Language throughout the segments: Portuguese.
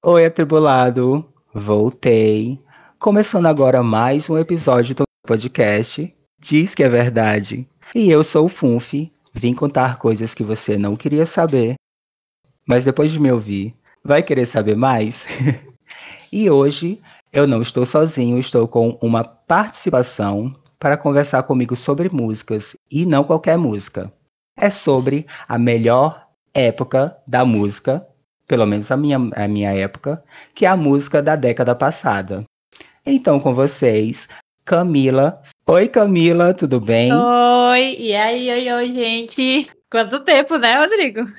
Oi, atribulado! Voltei. Começando agora mais um episódio do podcast Diz que é Verdade. E eu sou o Funf, vim contar coisas que você não queria saber, mas depois de me ouvir, vai querer saber mais? e hoje eu não estou sozinho, estou com uma participação para conversar comigo sobre músicas e não qualquer música. É sobre a melhor época da música pelo menos a minha, a minha época, que é a música da década passada. Então, com vocês, Camila. Oi, Camila, tudo bem? Oi, e aí, oi, oi, gente. Quanto tempo, né, Rodrigo?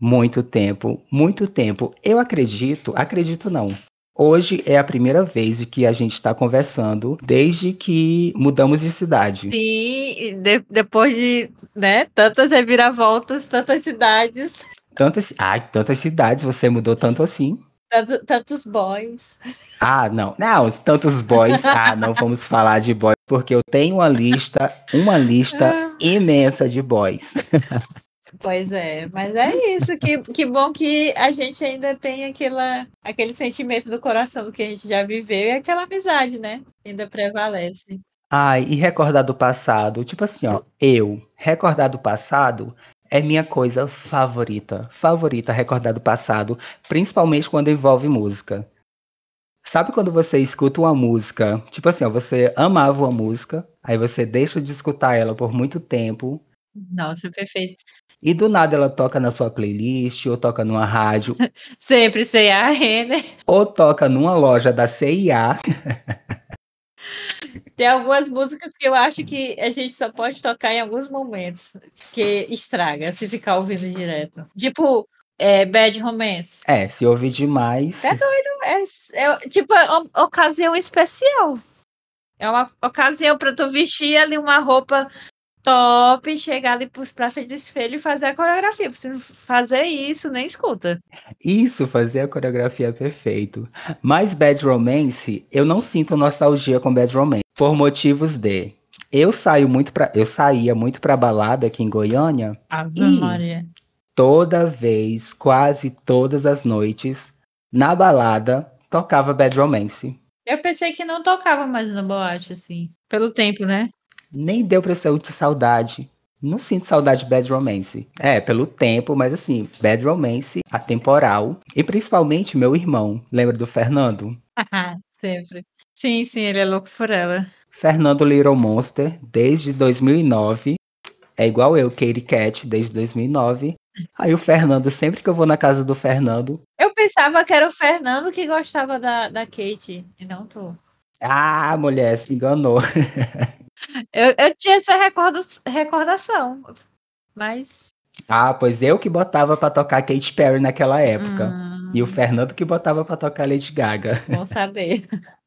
Muito tempo, muito tempo. Eu acredito, acredito não. Hoje é a primeira vez que a gente está conversando desde que mudamos de cidade. Sim, de, depois de né, tantas reviravoltas, tantas cidades. Tantas, ai, tantas cidades, você mudou tanto assim. Tanto, tantos boys. Ah, não, não, tantos boys. Ah, não vamos falar de boys, porque eu tenho uma lista, uma lista ah. imensa de boys. Pois é, mas é isso. Que, que bom que a gente ainda tem aquela, aquele sentimento do coração do que a gente já viveu e aquela amizade, né? Ainda prevalece. Ai, e recordar do passado. Tipo assim, ó, eu, recordar do passado é minha coisa favorita. Favorita recordar do passado, principalmente quando envolve música. Sabe quando você escuta uma música, tipo assim, ó, você amava uma música, aí você deixa de escutar ela por muito tempo. Nossa, perfeito. E do nada ela toca na sua playlist, ou toca numa rádio. Sempre CIA, né? Ou toca numa loja da CIA. Tem algumas músicas que eu acho que a gente só pode tocar em alguns momentos, que estraga se ficar ouvindo direto. Tipo, é, Bad Romance. É, se ouvir demais. É doido. É, é tipo, é uma ocasião especial. É uma ocasião para tu vestir ali uma roupa top, chegar ali pra frente do espelho e fazer a coreografia. Se fazer isso, nem escuta. Isso, fazer a coreografia é perfeito. Mas Bad Romance, eu não sinto nostalgia com Bad Romance. Por motivos de. Eu saio muito para, eu saía muito para balada aqui em Goiânia. Ave e Maria. toda vez, quase todas as noites, na balada tocava Bad Romance. Eu pensei que não tocava mais na boate assim, pelo tempo, né? nem deu pra sentir saudade. Não sinto saudade de Bad Romance. É, pelo tempo, mas assim, Bad Romance, atemporal. E principalmente meu irmão. Lembra do Fernando? Sempre. Sim, sim, ele é louco por ela. Fernando Little Monster, desde 2009. É igual eu, Katie Cat, desde 2009. Aí o Fernando, sempre que eu vou na casa do Fernando. Eu pensava que era o Fernando que gostava da, da Kate, e não tu. Ah, mulher, se enganou. Eu, eu tinha essa recorda, recordação, mas. Ah, pois eu que botava para tocar Katy Perry naquela época. Hum. E o Fernando que botava para tocar Lady Gaga. Bom saber.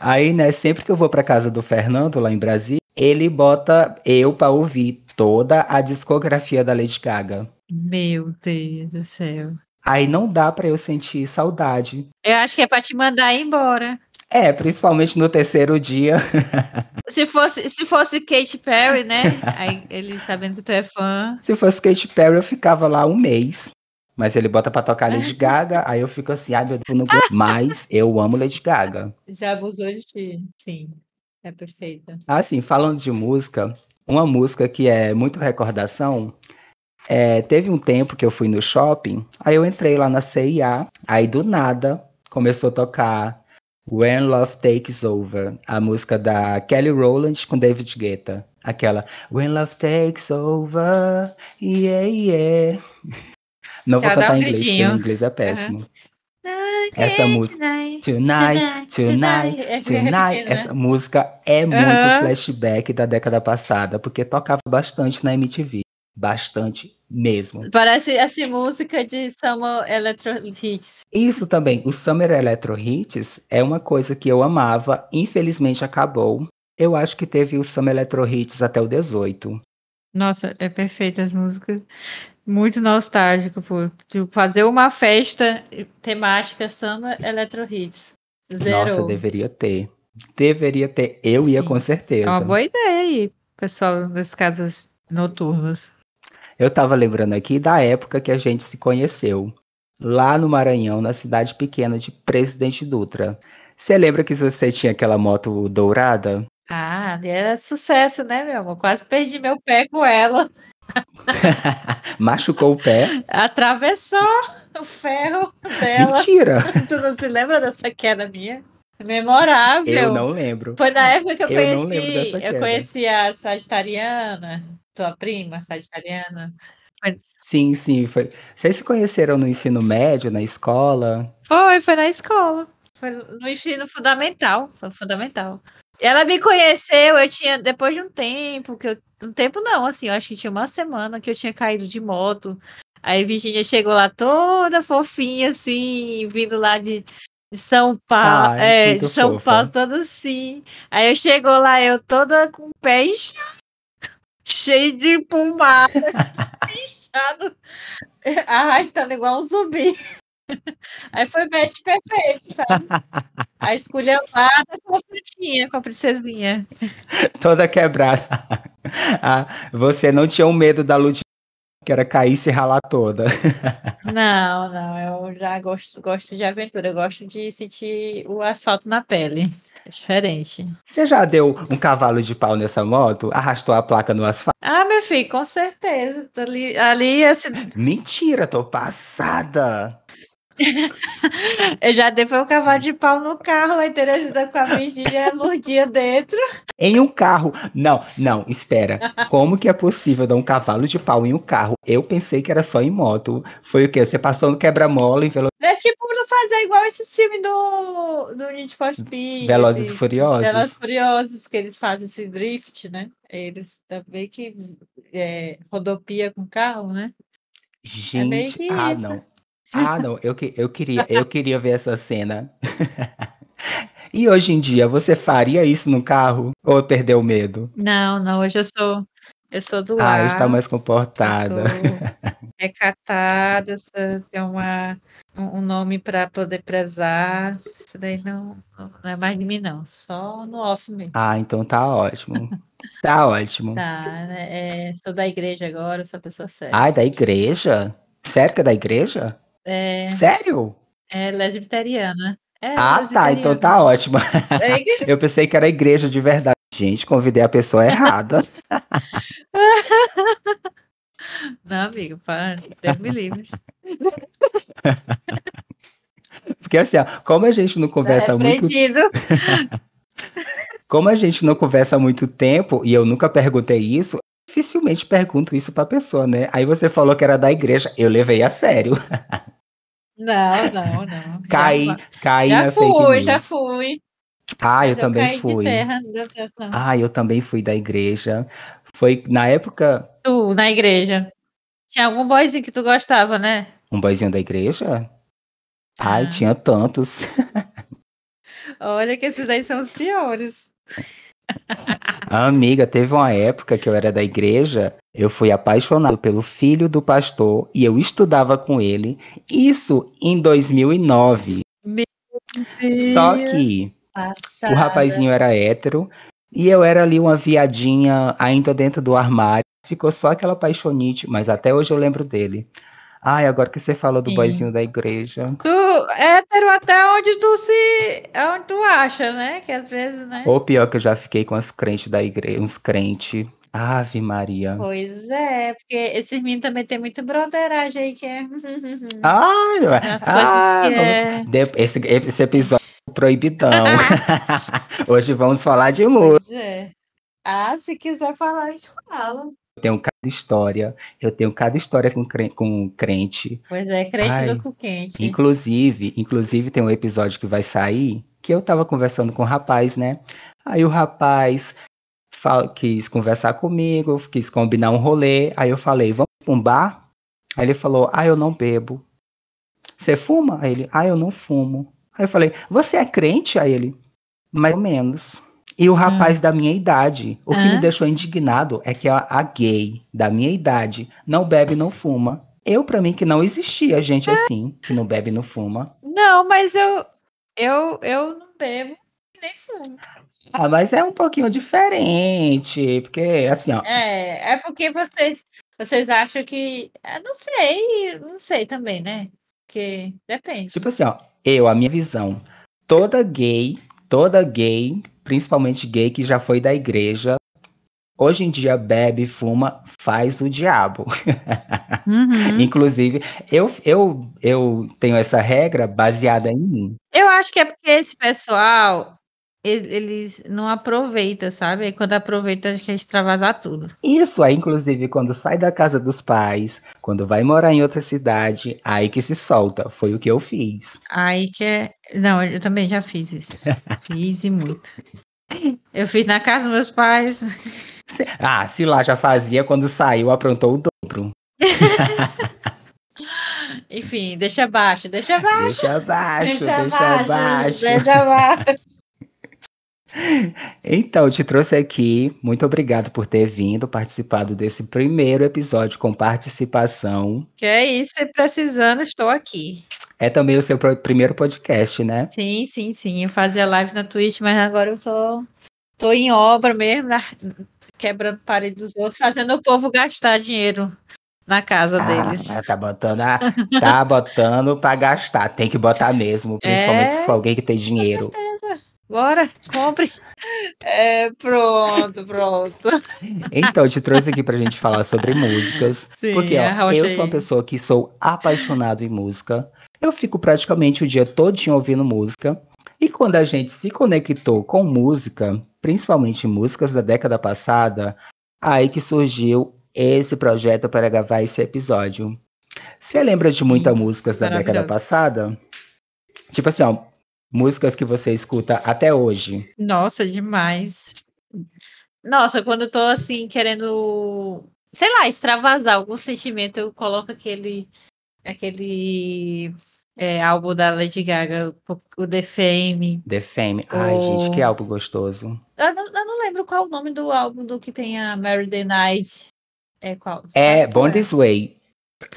Aí, né, sempre que eu vou para casa do Fernando lá em Brasília, ele bota eu para ouvir toda a discografia da Lady Gaga. Meu Deus do céu. Aí não dá para eu sentir saudade. Eu acho que é para te mandar embora. É, principalmente no terceiro dia. Se fosse, se fosse Katy Perry, né? Aí ele sabendo que tu é fã. Se fosse Katy Perry, eu ficava lá um mês. Mas ele bota pra tocar Lady Gaga, aí eu fico assim, ai meu Deus, não Mas eu amo Lady Gaga. Já abusou de ti, sim. É perfeita. Assim, falando de música, uma música que é muito recordação. É, teve um tempo que eu fui no shopping, aí eu entrei lá na CIA, aí do nada começou a tocar When Love Takes Over, a música da Kelly Rowland com David Guetta. Aquela When Love Takes Over, yeah, yeah. Não vou cantar em inglês, porque o inglês é péssimo. Essa música, Tonight, Tonight, é Tonight, né? essa música é muito flashback da década passada, porque tocava bastante na MTV. Bastante mesmo. Parece essa música de Summer Electro Hits. Isso também. O Summer Electro Hits é uma coisa que eu amava, infelizmente acabou. Eu acho que teve o Summer Electro Hits até o 18. Nossa, é perfeita as músicas. Muito nostálgico, pô. Tipo, fazer uma festa temática Summer Electro Hits. Zero. Nossa, deveria ter. Deveria ter. Eu ia Sim. com certeza. É uma boa ideia aí, pessoal das casas noturnas. Eu tava lembrando aqui da época que a gente se conheceu. lá no Maranhão, na cidade pequena de Presidente Dutra. Você lembra que você tinha aquela moto dourada? Ah, ali era sucesso, né, meu amor? Quase perdi meu pé com ela. Machucou o pé? Atravessou o ferro dela. Mentira! Tu não se lembra dessa queda minha? Memorável. Eu não lembro. Foi na época que eu, Eu conheci. Eu conheci a Sagitariana, tua prima, Sagitariana. Sim, sim. Foi. Vocês se conheceram no ensino médio, na escola? Foi, foi na escola. Foi no ensino fundamental. Foi fundamental. Ela me conheceu, eu tinha, depois de um tempo, que eu. Um tempo não, assim, eu acho que tinha uma semana que eu tinha caído de moto. Aí Virginia chegou lá toda fofinha, assim, vindo lá de, de São Paulo. É, de São fofa. Paulo, toda assim. Aí eu chegou lá, eu toda com o pé inchado, cheio de pomada, inchado, arrastando igual um zumbi. Aí foi match perfeito, sabe? A esculhambada com a frutinha, com a princesinha. Toda quebrada. Ah, você não tinha um medo da de- que era cair e se ralar toda. Não, não, eu já gosto, gosto de aventura, eu gosto de sentir o asfalto na pele. É diferente. Você já deu um cavalo de pau nessa moto? Arrastou a placa no asfalto? Ah, meu filho, com certeza. Ali, ali assim, Mentira, tô passada. eu já dei foi um cavalo de pau no carro lá em Teresina com a Virgínia Lourdia dentro. Em um carro. Não, não, espera. Como que é possível dar um cavalo de pau em um carro? Eu pensei que era só em moto. Foi o quê? Você passou no quebra-mola e velo... É tipo não fazer igual esses filmes do, do Need for Speed. Velozes e Furiosos? Velozes e Furiosos, que eles fazem esse drift, né? Eles também que é, rodopia com carro, né? bem Gente, que ah, isso. não. Ah, não. Eu, que- eu, queria, eu queria ver essa cena. E hoje em dia, você faria isso no carro? Ou perdeu o medo? Não, não, hoje eu sou eu sou do Ah, ar. está mais comportada. recatada, tenho uma, um nome para poder prezar. Isso daí não, não é mais de mim, não. Só no off mesmo. Ah, então tá ótimo. Tá ótimo. Tá, né? É, sou da igreja agora, sou pessoa séria. Ai, da igreja? Que é da igreja? É, Sério? é lesbiteriana. É, Ah, tá. Então tá ótimo. É. Eu pensei que era igreja de verdade. Gente, convidei a pessoa errada. Não, amigo, para, Deus me livre. Porque assim, ó, como a gente não conversa muito Repreendido. Como a gente não conversa há muito tempo e eu nunca perguntei isso, dificilmente pergunto isso pra pessoa, né? Aí você falou que era da igreja, eu levei a sério. Não, não, não. Caí, Já, caí já na fake fui, news. já fui. Ah, eu também fui. de terra. Ah, eu também fui da igreja. Foi na época Tu, na igreja. Tinha algum boyzinho que tu gostava, né? um boizinho da igreja? Ai, Ah. tinha tantos. Olha que esses daí são os piores. Amiga, teve uma época que eu era da igreja, eu fui apaixonado pelo filho do pastor e eu estudava com ele. Isso em 2009. Só que Passada. o rapazinho era hétero e eu era ali uma viadinha ainda dentro do armário. Ficou só aquela paixonite, mas até hoje eu lembro dele. Ai, agora que você falou do Sim. boizinho da igreja. Tu hétero até onde tu se. Onde tu acha, né? Que às vezes, né? Ou pior que eu já fiquei com as crentes da igreja, uns crentes. Ave Maria. Pois é, porque esses meninos também tem muito broderagem aí que é. Ai, não é. As Ah, que vamos- é. esse, esse episódio é proibidão. Hoje vamos falar de música. Pois é. Ah, se quiser falar, a gente fala. Eu tenho cada história. Eu tenho cada história com, cre- com crente. Pois é, crente Ai, do cu quente. Inclusive, inclusive tem um episódio que vai sair que eu tava conversando com o rapaz, né? Aí o rapaz fal- quis conversar comigo, quis combinar um rolê. Aí eu falei, vamos pra um bar? Aí ele falou, ah, eu não bebo. Você fuma? Aí ele, ah, eu não fumo. Aí eu falei, você é crente? Aí ele, mais ou menos. E o rapaz da minha idade. O que Hã? me deixou indignado é que a, a gay da minha idade não bebe e não fuma. Eu, pra mim, que não existia gente assim, que não bebe e não fuma. Não, mas eu, eu, eu não bebo nem fumo. Ah, mas é um pouquinho diferente, porque assim, ó, É, é porque vocês, vocês acham que. Eu não sei, não sei também, né? Porque depende. Tipo assim, ó, eu, a minha visão, toda gay, toda gay, principalmente gay que já foi da igreja, hoje em dia bebe, fuma, faz o diabo. Uhum. Inclusive, eu, eu, eu tenho essa regra baseada em mim. Eu acho que é porque esse pessoal, eles não aproveitam, sabe? Aí quando aproveita, quer extravasar tudo. Isso aí, inclusive, quando sai da casa dos pais, quando vai morar em outra cidade, aí que se solta. Foi o que eu fiz. Aí que é. Não, eu também já fiz isso. Fiz e muito. Eu fiz na casa dos meus pais. Ah, se lá já fazia, quando saiu, aprontou o dobro. Enfim, deixa abaixo, deixa abaixo. Deixa abaixo, deixa abaixo. Deixa abaixo. Então, eu te trouxe aqui. Muito obrigado por ter vindo, participado desse primeiro episódio com participação. Que é isso, se precisando, estou aqui. É também o seu primeiro podcast, né? Sim, sim, sim. Eu fazia live na Twitch, mas agora eu só tô em obra mesmo, na- quebrando parede dos outros, fazendo o povo gastar dinheiro na casa deles. Ah, tá botando, a- tá botando pra gastar. Tem que botar mesmo, principalmente É. se for alguém que tem dinheiro. Bora, compre. É, pronto, pronto. Então, eu te trouxe aqui pra gente falar sobre músicas. Sim, porque ó, arrocha eu sou uma pessoa que sou apaixonado em música. Eu fico praticamente o dia todinho ouvindo música. E quando a gente se conectou com música, principalmente músicas da década passada, aí que surgiu esse projeto para gravar esse episódio. Você lembra de muitas músicas da década passada? Tipo assim, ó, músicas que você escuta até hoje. Nossa, demais. Nossa, quando eu tô assim, querendo, sei lá, extravasar algum sentimento, eu coloco aquele, aquele é, álbum da Lady Gaga, o- o The Fame. The Fame. Ai, gente, que álbum gostoso. Eu não, eu não lembro qual é o nome do álbum do que tem a Mary The Night. É qual? É Born This Way.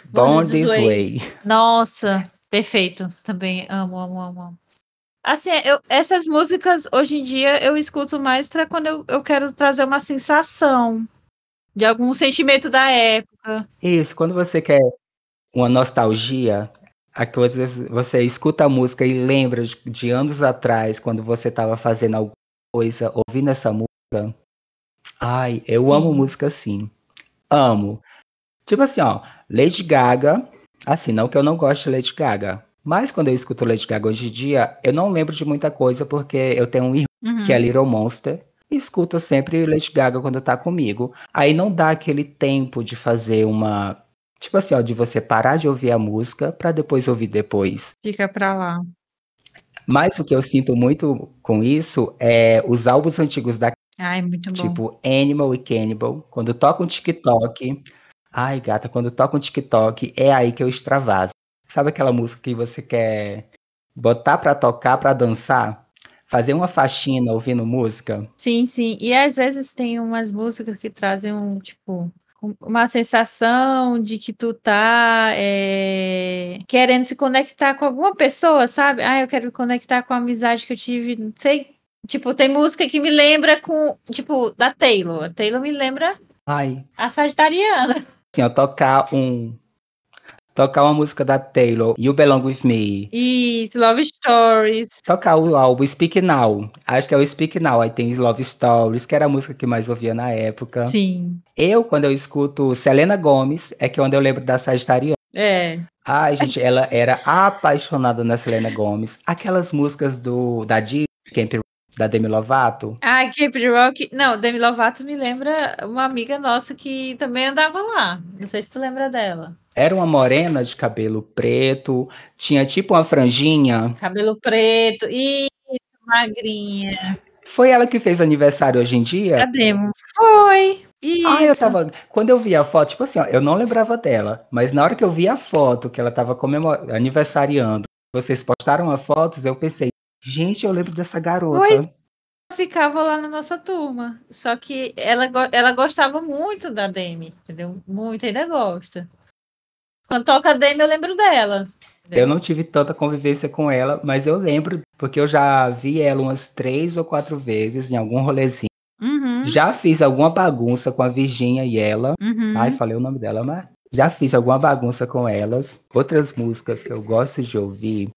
Born This Way. Nossa, perfeito. Também amo, amo, amo. amo. Assim, eu, essas músicas hoje em dia eu escuto mais para quando eu, eu quero trazer uma sensação de algum sentimento da época. Isso, quando você quer uma nostalgia, às vezes você escuta a música e lembra de, de anos atrás, quando você estava fazendo alguma coisa, ouvindo essa música. Ai, eu Sim. amo música assim. Amo. Tipo assim, ó, Lady Gaga, assim, não que eu não goste de Lady Gaga, mas quando eu escuto Lady Gaga hoje em dia, eu não lembro de muita coisa porque eu tenho um irmão Uhum. que é Little Monster, e escuta sempre Lady Gaga quando tá comigo. Aí não dá aquele tempo de fazer uma. Tipo assim, ó, de você parar de ouvir a música pra depois ouvir depois. Fica pra lá. Mas o que eu sinto muito com isso é os álbuns antigos da Ai, muito bom. tipo Animal e Cannibal, quando toca um TikTok. Ai, gata, quando toca um TikTok, é aí que eu extravaso. Sabe aquela música que você quer botar pra tocar, pra dançar? Fazer uma faxina ouvindo música? Sim, sim. E às vezes tem umas músicas que trazem um, tipo, um- uma sensação de que tu tá é, querendo se conectar com alguma pessoa, sabe? Ah, eu quero me conectar com a amizade que eu tive, não sei. Tipo, tem música que me lembra com, tipo, da Taylor. A Taylor me lembra Ai, a Sagitariana. assim, ó, tocar um. Tocar uma música da Taylor, You Belong With Me. E Love Stories. Tocar o álbum Speak Now. Acho que é o Speak Now. Aí tem Love Stories, que era a música que mais ouvia na época. Sim. Eu, quando eu escuto Selena Gomes, é que é onde eu lembro da Sagitariana. É. Ai, gente, ela era apaixonada na Selena Gomes. Aquelas músicas do da Disney, Camp da Demi Lovato. Ah, Camp Rock. Não, Demi Lovato me lembra uma amiga nossa que também andava lá. Não sei se tu lembra dela. Era uma morena de cabelo preto, tinha tipo uma franjinha. Cabelo preto. Isso, magrinha. Foi ela que fez aniversário hoje em dia? Cadê? Foi. Isso. Ah, eu tava. Quando eu vi a foto, tipo assim, ó, eu não lembrava dela, mas na hora que eu vi a foto que ela tava comemorando, aniversariando, vocês postaram as fotos, eu pensei, gente, eu lembro dessa garota. Pois ficava lá na nossa turma. Só que ela, ela gostava muito da Demi, entendeu? Muito, ainda gosta. Quando toca a Demi, eu lembro dela. Eu não tive tanta convivência com ela, mas eu lembro, porque eu já vi ela umas três ou quatro vezes em algum rolezinho. Uhum, Já fiz alguma bagunça com a Virgínia e ela. uhum. Ai, falei o nome dela, mas Já fiz alguma bagunça com elas. Outras músicas que eu gosto de ouvir.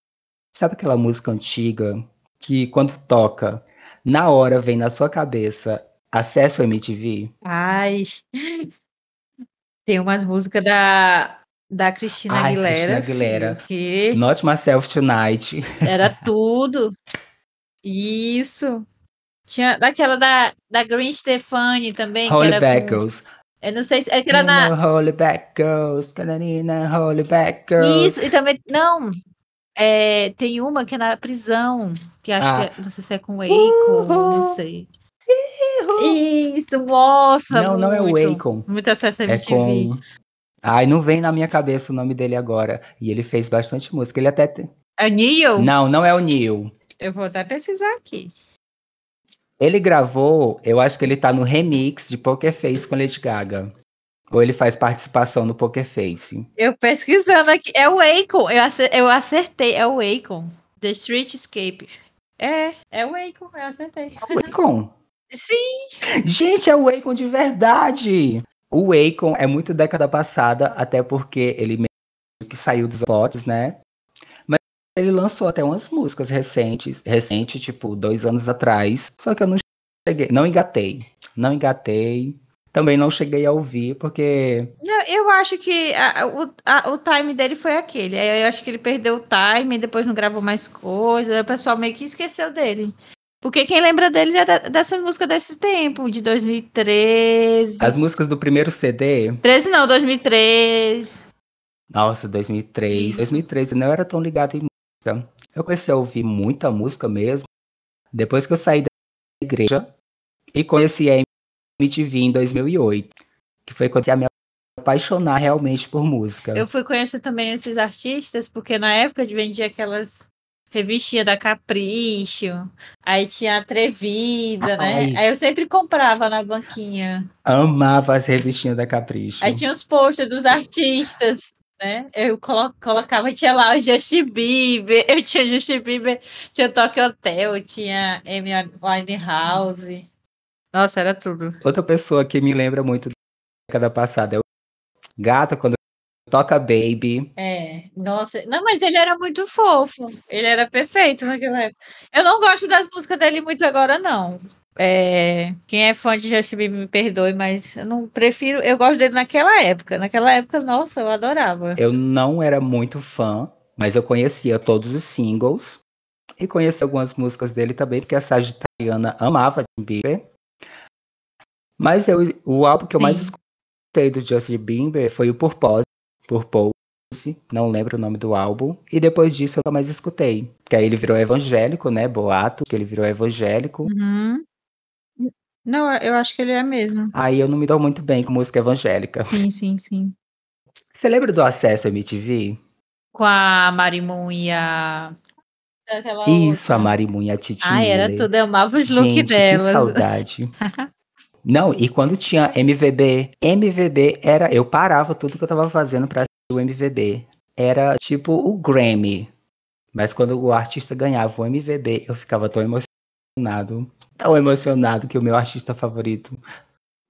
Sabe aquela música antiga que quando toca, na hora vem na sua cabeça acesso MTV? Ai. Tem umas músicas da, da Cristina Ai, Aguilera. Cristina Aguilera. que Not Myself Tonight. era tudo. Isso. Tinha daquela da, da Green Stefani também, Holy Back com, eu não sei se é que era na Holy Girls. Canarina, Holy Girls. Isso, e também não, é, tem uma que é na prisão, que acho Ah. que é, não sei se é com o Akon, não Uhul. sei. Isso, nossa, Não, não é o muito, Akon. Muito acesso a É MTV. com. Ai, não vem na minha cabeça o nome dele agora. E ele fez bastante música. Ele até. te- É Neil? Não, não é o Neil. Eu vou até pesquisar aqui. Ele gravou, eu acho que ele tá no remix de Poker Face com Lady Gaga. Ou ele faz participação no Poker Face. Eu pesquisando aqui, é o Akon, eu ace- eu acertei, é o Akon, The Streetscape. É, é o Akon, eu acertei. O Akon. Sim, Gente, é o Akon de verdade! O Akon é muito década passada, até porque ele meio que saiu dos potes, né? Mas ele lançou até umas músicas recentes, recente, tipo, dois anos atrás. Só que eu não cheguei, não engatei. Não engatei. Também não cheguei a ouvir, porque eu acho que a- o, a- o time dele foi aquele. Aí Eu acho que ele perdeu o time, depois não gravou mais coisas, aí o pessoal meio que esqueceu dele. Porque quem lembra dele é da- dessa música desse tempo, de 2013. as músicas do primeiro CD, 13 não, 2003. nossa, 2003, Isso. 2003 eu não era tão ligado em música. Eu comecei a ouvir muita música mesmo depois que eu saí da igreja e conheci a MTV em 2008, que foi quando eu me apaixonar realmente por música. Eu fui conhecer também esses artistas, porque na época vendia aquelas revistinhas da Capricho, aí tinha Atrevida, né? Ai. Aí eu sempre comprava na banquinha. Amava as revistinhas da Capricho. Aí tinha os posters dos artistas, né? Eu colo- colocava, tinha lá o Justin Bieber, eu tinha Justin Bieber, tinha Tokyo Hotel, tinha Amy Winehouse. Nossa, era tudo. Outra pessoa que me lembra muito da década passada é o Gato quando toca Baby. É, nossa, não, mas ele era muito fofo, ele era perfeito naquela época. Eu não gosto das músicas dele muito agora, não. É, quem é fã de Justin Bieber me perdoe, mas eu não prefiro, eu gosto dele naquela época. Naquela época, nossa, eu adorava. Eu não era muito fã, mas eu conhecia todos os singles e conheci algumas músicas dele também, porque a Sagitariana amava Justin Bieber. Mas eu, o álbum que eu mais Sim. escutei do Justin Bieber foi o Purpose, Purpose, não lembro o nome do álbum, e depois disso eu mais escutei. Porque aí ele virou evangélico, né? Boato, que ele virou evangélico. Uhum. Não, eu acho que ele é mesmo. Aí eu não me dou muito bem com música evangélica. Sim, sim, sim. Você lembra do Acesso MTV? Com a Marimun e a. Isso, a outra. Marimun e a Titi Ai, era tudo, eu amava os looks Gente, que saudade. Não, e quando tinha MVB, MVB era. Eu parava tudo que eu tava fazendo pra assistir o MVB. Era tipo o Grammy. Mas quando o artista ganhava o MVB, eu ficava tão emocionado. Tão emocionado que o meu artista favorito.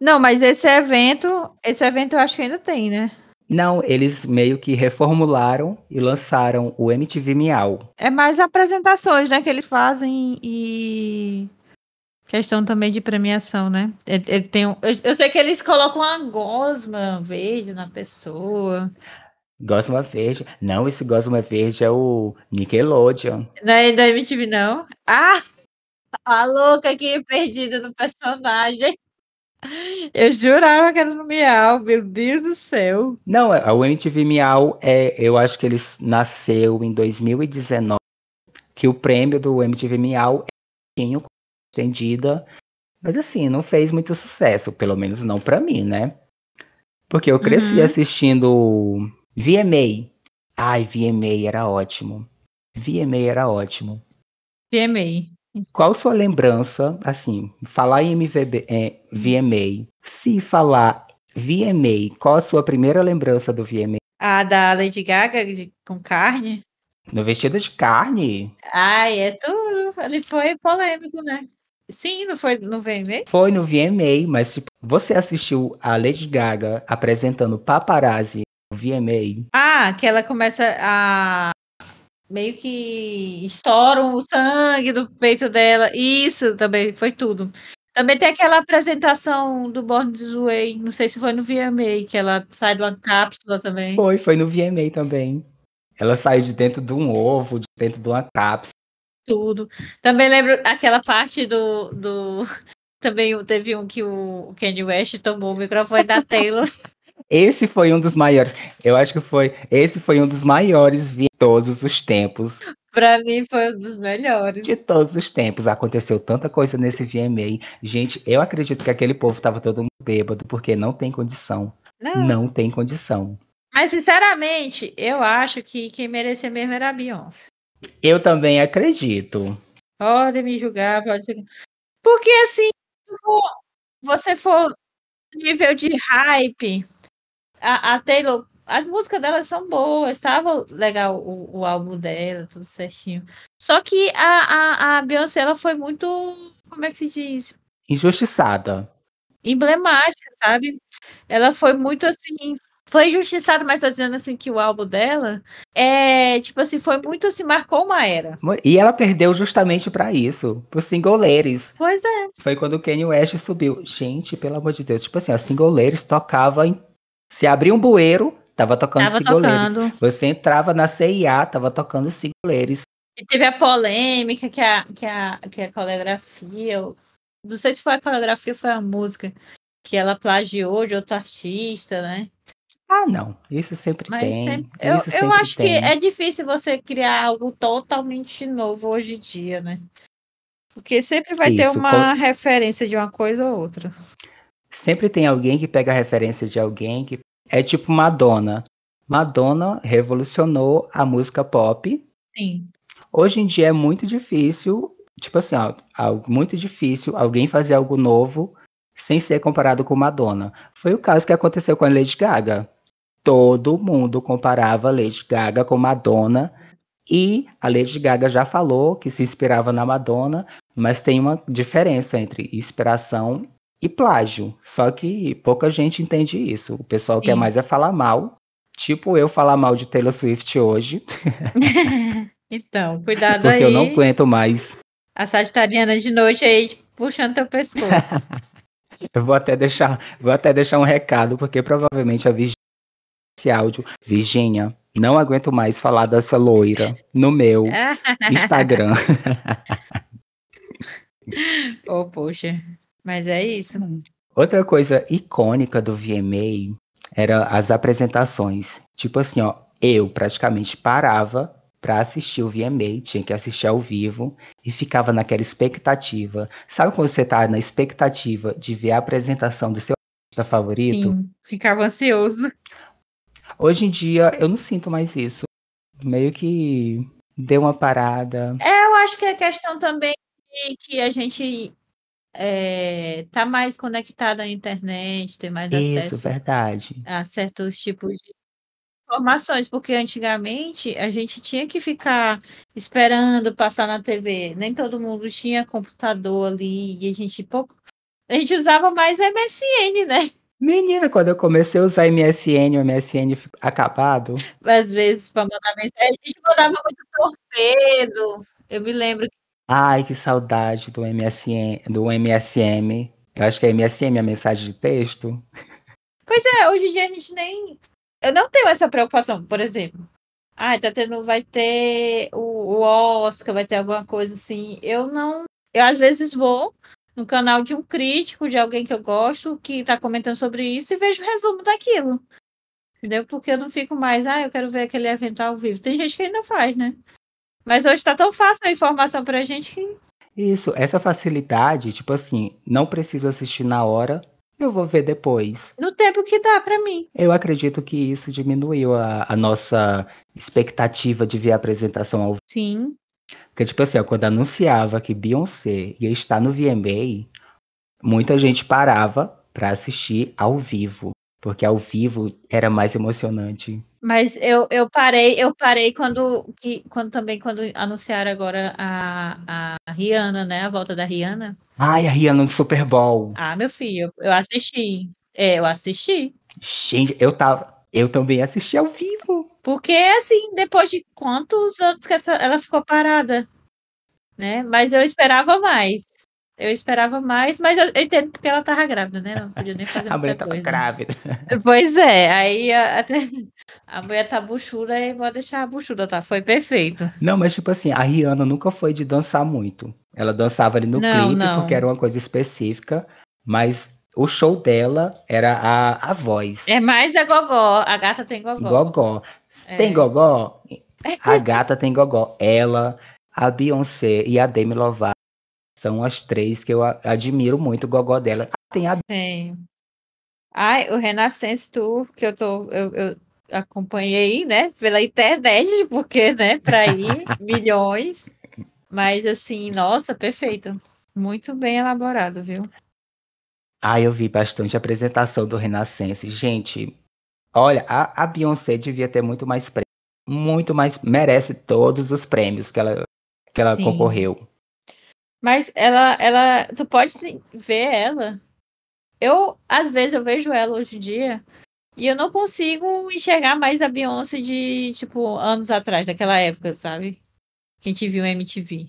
Não, mas esse evento, esse evento eu acho que ainda tem, né? Não, eles meio que reformularam e lançaram o MTV Miau. É mais apresentações, né, que eles fazem e questão também de premiação, né? Ele, ele tem um- eu, eu sei que eles colocam uma gosma verde na pessoa. Gosma Verde. Não, esse Gosma Verde é o Nickelodeon. Não é da MTV, não? Ah! A louca aqui perdida no personagem. Eu jurava que era no Miau, meu Deus do céu. Não, é- o MTV Miau, é, eu acho que ele nasceu em 2019, que o prêmio do MTV Miau é estendida, mas assim, não fez muito sucesso, pelo menos não pra mim, né? Porque eu cresci Uhum. assistindo VMA. Ai, VMA era ótimo. VMA era ótimo. PMA. Qual sua lembrança, assim, falar em MVB, é, VMA, se falar VMA, qual a sua primeira lembrança do VMA? A da Lady Gaga de- com carne. No vestido de carne? Ai, é tudo. Ele foi polêmico, né? Sim, não foi no VMA? Foi no VMA, mas tipo, você assistiu a Lady Gaga apresentando Paparazzi VMA. Ah, que ela começa a meio que estouram o sangue do peito dela. Isso também foi tudo. Também tem aquela apresentação do Born This Way, não sei se foi no VMA, que ela sai de uma cápsula também. Foi, foi no VMA também. Ela saiu de dentro de um ovo, de dentro de uma cápsula. Tudo. Também lembro aquela parte do. do... Também teve um que o Kanye West tomou o microfone da Taylor. Esse foi um dos maiores. Eu acho que foi. Esse foi um dos maiores de todos os tempos. Pra mim foi um dos melhores. De todos os tempos. Aconteceu tanta coisa nesse VMA. Gente, eu acredito que aquele povo tava todo mundo bêbado, porque não tem condição. Não. Não tem condição. Mas, sinceramente, eu acho que quem merecia mesmo era a Beyoncé. Eu também acredito. Pode me julgar, pode ser. Porque, assim, você for nível de hype, a, a Taylor, as músicas dela são boas, estava legal o, o álbum dela, tudo certinho. Só que a, a, a Beyoncé, ela foi muito, como é que se diz? Injustiçada. emblemática, sabe? Ela foi muito assim. Foi injustiçada, mas tô dizendo assim que o álbum dela é tipo assim, foi muito assim, marcou uma era. E ela perdeu justamente pra isso. Pro Single Ladies. Pois é. Foi quando o Kanye West subiu. Gente, pelo amor de Deus. Tipo assim, a Single Ladies tocava em... Se abria um bueiro, tava tocando Tava Single Ladies. tocando. Você entrava na CIA, tava tocando Single Ladies. E teve a polêmica que a, que a, que a coreografia. eu- Não sei se foi a coreografia ou foi a música. Que ela plagiou de outro artista, né? Ah, não. Isso sempre Mas tem. sempre- eu, Isso eu sempre acho tem. que é difícil você criar algo totalmente novo hoje em dia, né? Porque sempre vai ter Isso, uma referência de uma coisa ou outra. Sempre tem alguém que pega a referência de alguém que é tipo Madonna. Madonna revolucionou a música pop. Sim. Hoje em dia é muito difícil, tipo assim, ó, algo muito difícil alguém fazer algo novo sem ser comparado com Madonna. Foi o caso que aconteceu com a Lady Gaga. Todo mundo comparava a Lady Gaga com Madonna e a Lady Gaga já falou que se inspirava na Madonna, mas tem uma diferença entre inspiração e plágio. Só que pouca gente entende isso. O pessoal quer Sim. mais é falar mal. Tipo eu falar mal de Taylor Swift hoje, então, cuidado porque aí. eu não aguento mais. A sagitariana de noite aí puxando teu pescoço. Eu vou até deixar, vou até deixar um recado, porque provavelmente a Virgínia esse áudio, Virgínia, não aguento mais falar dessa loira no meu Instagram. oh, poxa. Mas é isso. Outra coisa icônica do VMA era as apresentações. Tipo assim, ó, eu praticamente parava pra assistir o VMA, tinha que assistir ao vivo e ficava naquela expectativa. Sabe quando você tá na expectativa de ver a apresentação do seu artista favorito? Sim, ficava ansioso. Hoje em dia eu não sinto mais isso. Meio que deu uma parada. É, eu acho que é questão também de que a gente é, tá mais conectado à internet, tem mais Isso, acesso verdade. a certos tipos de informações, porque antigamente a gente tinha que ficar esperando passar na TV. Nem todo mundo tinha computador ali e a gente pouco. A gente usava mais o MSN, né? Menina, quando eu comecei a usar MSN, o MSN acabado. Às vezes para mandar mensagem, a gente mandava muito torpedo. Eu me lembro Ai, que saudade do MSN, do MSM. Eu acho que é MSM a mensagem de texto. Pois é, hoje em dia a gente nem. Eu não tenho essa preocupação, por exemplo. Ah, tá tendo, vai ter o, o Oscar, vai ter alguma coisa assim. Eu não. Eu às vezes vou no canal de um crítico, de alguém que eu gosto, que tá comentando sobre isso e vejo o resumo daquilo. Entendeu? Porque eu não fico mais, ah, eu quero ver aquele evento ao vivo. Tem gente que ainda faz, né? Mas hoje tá tão fácil a informação pra gente que. Isso, essa facilidade, tipo assim, não preciso assistir na hora, eu vou ver depois. No tempo que dá pra mim. Eu acredito que isso diminuiu a, a nossa expectativa de ver a apresentação ao Sim. Porque, tipo assim, ó, quando anunciava que Beyoncé ia estar no VMA, muita gente parava pra assistir ao vivo. Porque ao vivo era mais emocionante. Mas eu, eu parei, eu parei quando, que, quando também quando anunciaram agora a, a Rihanna, né? A volta da Rihanna. Ai, a Rihanna no Super Bowl. Ah, meu filho, eu, assisti. É, eu assisti. Gente, eu tava. Eu também assisti ao vivo. Porque, assim, depois de quantos anos que essa, ela ficou parada? Né? Mas eu esperava mais. Eu esperava mais, mas eu, eu entendo porque ela tava grávida, né? Não podia nem fazer A mulher tava coisa. grávida. Pois é, aí a, até, a mulher tá buchuda e vou deixar a buchuda, tá? Foi perfeito. Não, mas tipo assim, a Rihanna nunca foi de dançar muito. Ela dançava ali no Não, clipe não. porque era uma coisa específica, mas o show dela era a, a voz. É mais a gogó. A gata tem gogó. Gogó. É. Tem gogó? A gata tem gogó. Ela, a Beyoncé e a Demi Lovato são as três que eu admiro muito o gogó dela. Ah, Tem a Tem. Ai, o Renaissance Tour, que eu tô. Eu, eu acompanhei, né? Pela internet, porque, né, pra ir, milhões. Mas assim, nossa, perfeito. Muito bem elaborado, viu? Ah, eu vi bastante apresentação do Renascença. Gente, olha, a, a Beyoncé devia ter muito mais prêmios. Muito mais. Merece todos os prêmios que ela, que ela Sim. concorreu. Mas ela, ela, tu pode ver ela. Eu, às vezes, eu vejo ela hoje em dia e eu não consigo enxergar mais a Beyoncé de, tipo, anos atrás, daquela época, sabe? Que a gente viu MTV.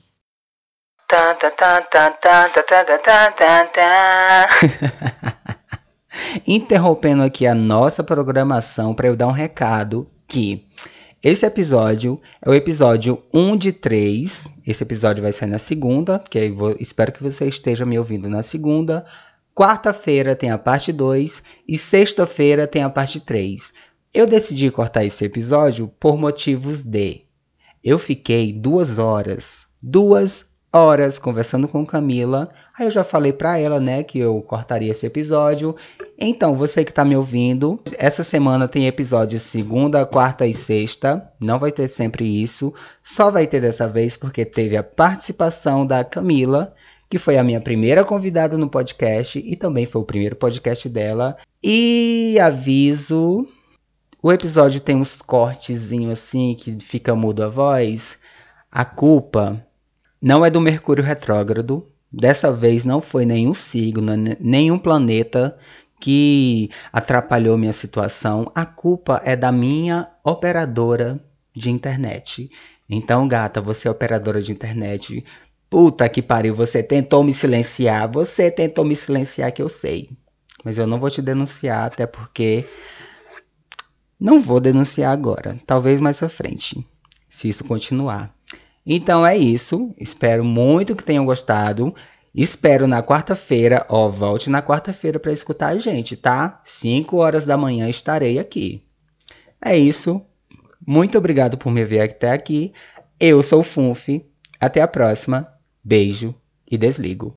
Interrompendo aqui a nossa programação para eu dar um recado que esse episódio é o episódio 1 de 3. Esse episódio vai sair na segunda, que vou- espero que você esteja me ouvindo na segunda. Quarta-feira tem a parte 2 e sexta-feira tem a parte 3. Eu decidi cortar esse episódio por motivos de eu fiquei duas horas, duas horas conversando com Camila. Aí eu já falei pra ela, né, que eu cortaria esse episódio. Então, você que tá me ouvindo, essa semana tem episódio segunda, quarta e sexta. Não vai ter sempre isso. Só vai ter dessa vez porque teve a participação da Camila, que foi a minha primeira convidada no podcast e também foi o primeiro podcast dela. E aviso, o episódio tem uns cortezinhos assim que fica mudo a voz. A culpa não é do Mercúrio retrógrado. Dessa vez não foi nenhum signo, ne- nenhum planeta que atrapalhou minha situação. A culpa é da minha operadora de internet. Então, gata, você é operadora de internet. Puta que pariu, você tentou me silenciar. Você tentou me silenciar, que eu sei. Mas eu não vou te denunciar, até porque não vou denunciar agora, talvez mais pra frente, se isso continuar. Então é isso, espero muito que tenham gostado. Espero na quarta-feira, ó, volte na quarta-feira pra escutar a gente, tá? 5 horas da manhã estarei aqui. É isso. Muito obrigado por me ver até aqui. Eu sou o Funf. Até a próxima. Beijo e desligo.